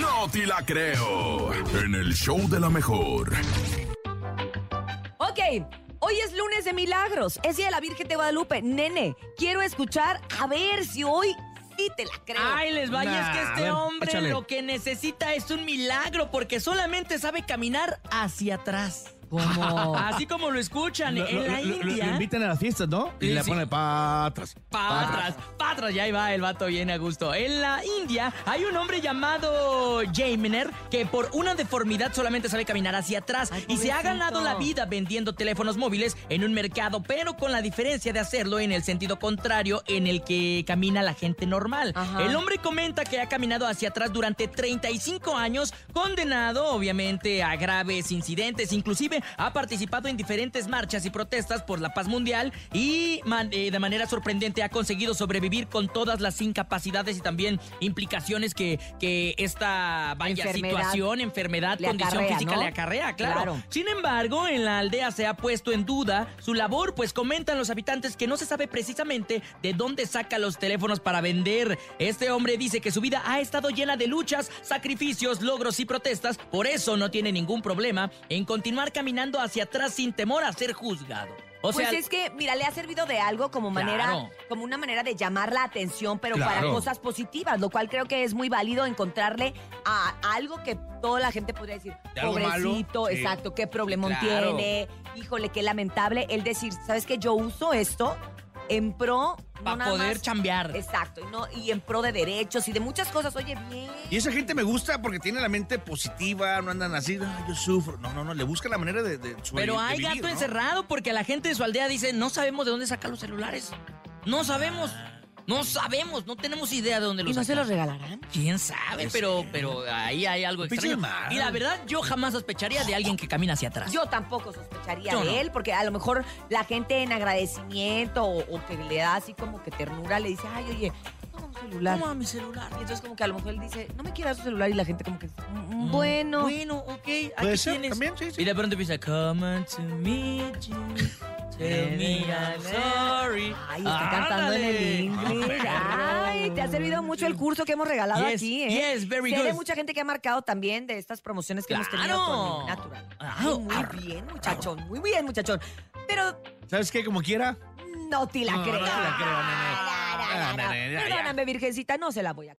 No te la creo. En el show de la mejor. Ok, hoy es lunes de milagros. Es día de la Virgen de Guadalupe. Nene, quiero escuchar a ver si hoy sí te la creo. Ay, les vaya, es que este ver, hombre échale. lo que necesita es un milagro porque solamente sabe caminar hacia atrás. ¿Cómo? Así como lo escuchan Lo, en lo- la lo- lo- lo India. invitan a las fiestas, ¿no? Y Sí, le sí. pone para atrás. Pa' atrás, pa' atrás, ya ahí va el vato bien a gusto. En la India hay un hombre llamado Jaymener que por una deformidad solamente sabe caminar hacia atrás Ay, y se ha ganado la vida vendiendo teléfonos móviles en un mercado, pero con la diferencia de hacerlo en el sentido contrario en el que camina la gente normal. Ajá. El hombre comenta que ha caminado hacia atrás durante 35 años, condenado obviamente a graves incidentes, inclusive ha participado en diferentes marchas y protestas por la paz mundial y man- eh, de manera sorprendente ha conseguido sobrevivir con todas las incapacidades y también implicaciones que, que esta vaya Enfermedad situación, enfermedad, condición acarrea, física ¿no? le acarrea, claro. Claro. Sin embargo, en la aldea se ha puesto en duda su labor, pues comentan los habitantes que no se sabe precisamente de dónde saca los teléfonos para vender. Este hombre dice que su vida ha estado llena de luchas, sacrificios, logros y protestas, por eso no tiene ningún problema en continuar caminando hacia atrás sin temor a ser juzgado. O pues es que, mira, le ha servido de algo como manera, Claro. como una manera de llamar la atención, pero para cosas positivas, lo cual creo que es muy válido encontrarle a algo que toda la gente podría decir, De pobrecito, sí. exacto, qué problemón Claro. tiene, híjole, qué lamentable. El decir, ¿sabes qué? Yo uso esto en pro. no para nada poder más- chambear. Exacto, y, no, y en pro de derechos y de muchas cosas. Oye, bien. Y esa gente me gusta porque tiene la mente positiva, no andan así, "Ay, yo sufro. No, no, no, le buscan la manera de, de sobre- Pero de hay vivir, gato ¿no? encerrado porque la gente de su aldea dice, no sabemos de dónde saca los celulares. No sabemos. No sabemos, no tenemos idea de dónde los ¿Y no se los regalarán? ¿Quién sabe? Pero, pero ahí hay algo extraño. Y la verdad, yo jamás sospecharía de alguien que camina hacia atrás. Yo tampoco sospecharía Yo de no. él, porque a lo mejor la gente en agradecimiento o, o que le da así como que ternura le dice, ay, oye, toma un celular. Toma mi celular. Y entonces como que a lo mejor él dice, no me quieras su celular y la gente como que, "Mm, Mm, bueno. Bueno, ok. Aquí Puede ser, tienes. también, sí, sí. Y de pronto empieza, come on to meet you. Tell me I'm sorry. Ay, está cantando en el inglés. Ay, te ha servido mucho el curso que hemos regalado Yes, aquí, ¿eh? yes, very good. mucha gente que ha marcado también de estas promociones que hemos tenido con Natural. Ah, Ay, muy arr, bien, muchachón, muy bien, muchachón. Pero ¿Sabes qué? Como quiera. no te la No, no creo. te la creo, nene. Ah. Perdóname, virgencita, no se la voy a